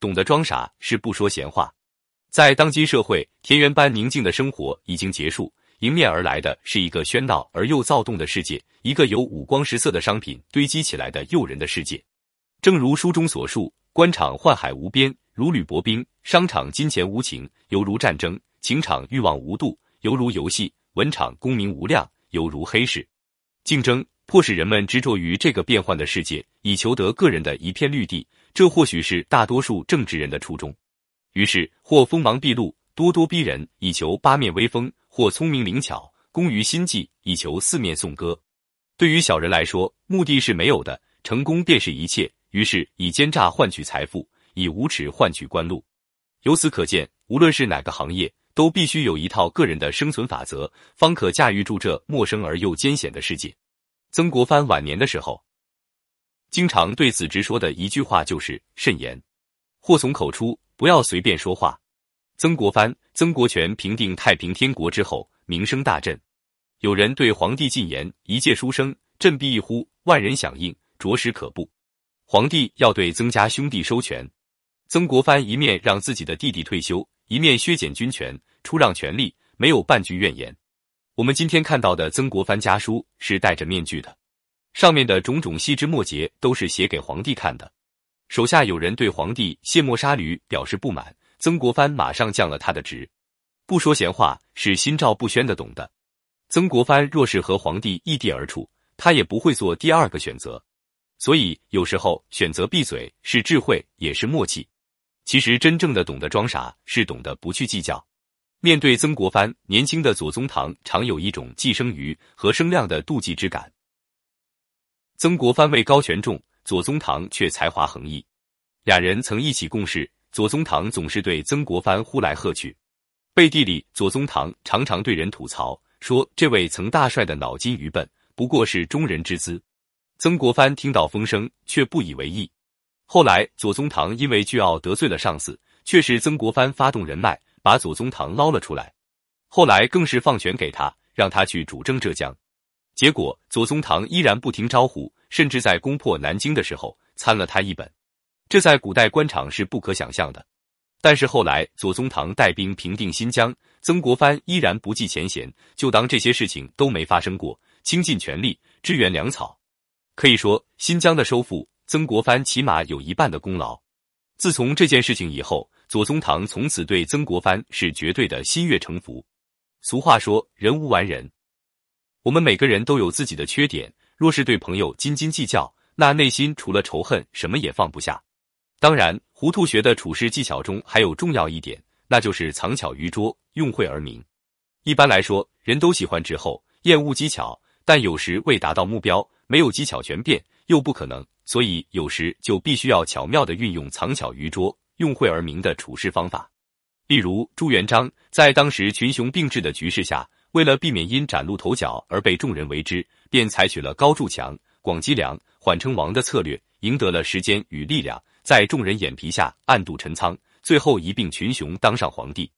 懂得装傻是不说闲话。在当今社会，田园般宁静的生活已经结束，迎面而来的是一个喧闹而又躁动的世界，一个由五光十色的商品堆积起来的诱人的世界。正如书中所述，官场宦海无边，如履薄冰；商场金钱无情，犹如战争；情场欲望无度，犹如游戏；文场功名无量，犹如黑市。竞争迫使人们执着于这个变幻的世界，以求得个人的一片绿地。这或许是大多数正直人的初衷。于是，或锋芒毕露，咄咄逼人，以求八面威风；或聪明灵巧，工于心计，以求四面颂歌。对于小人来说，目的是没有的，成功便是一切。于是，以奸诈换取财富，以无耻换取官禄。由此可见，无论是哪个行业，都必须有一套个人的生存法则，方可驾驭住这陌生而又艰险的世界。曾国藩晚年的时候，经常对子侄说的一句话就是“慎言”，祸从口出，不要随便说话。曾国藩、曾国荃平定太平天国之后，名声大振。有人对皇帝进言：“一介书生，振臂一呼，万人响应，着实可怖。”皇帝要对曾家兄弟收权，曾国藩一面让自己的弟弟退休，一面削减军权，出让权力，没有半句怨言。我们今天看到的曾国藩家书是戴着面具的，上面的种种细枝末节都是写给皇帝看的。手下有人对皇帝卸磨杀驴表示不满，曾国藩马上降了他的职。不说闲话是心照不宣的，懂的。曾国藩若是和皇帝异地而处，他也不会做第二个选择。所以有时候选择闭嘴是智慧，也是默契。其实真正的懂得装傻，是懂得不去计较。面对曾国藩，年轻的左宗棠常有一种寄生于和生亮的妒忌之感。曾国藩位高权重，左宗棠却才华横溢，俩人曾一起共事。左宗棠总是对曾国藩呼来喝去，背地里左宗棠常常对人吐槽说：“这位曾大帅的脑筋愚笨，不过是中人之资。”曾国藩听到风声，却不以为意。后来左宗棠因为倨傲得罪了上司，却是曾国藩发动人脉。把左宗棠捞了出来，后来更是放权给他，让他去主政浙江。结果左宗棠依然不听招呼，甚至在攻破南京的时候参了他一本。这在古代官场是不可想象的。但是后来左宗棠带兵平定新疆，曾国藩依然不计前嫌，就当这些事情都没发生过，倾尽全力支援粮草。可以说，新疆的收复，曾国藩起码有一半的功劳。自从这件事情以后。左宗棠从此对曾国藩是绝对的心悦诚服。俗话说，人无完人。我们每个人都有自己的缺点，若是对朋友斤斤计较，那内心除了仇恨，什么也放不下。当然，糊涂学的处事技巧中还有重要一点，那就是藏巧于拙，用晦而明。一般来说，人都喜欢滞后，厌恶技巧，但有时为达到目标，没有技巧全变又不可能，所以有时就必须要巧妙的运用藏巧于拙。用晦而明的处事方法，例如朱元璋在当时群雄并峙的局势下，为了避免因崭露头角而被众人为之，便采取了高筑墙、广积粮、缓称王的策略，赢得了时间与力量，在众人眼皮下暗度陈仓，最后一并群雄当上皇帝。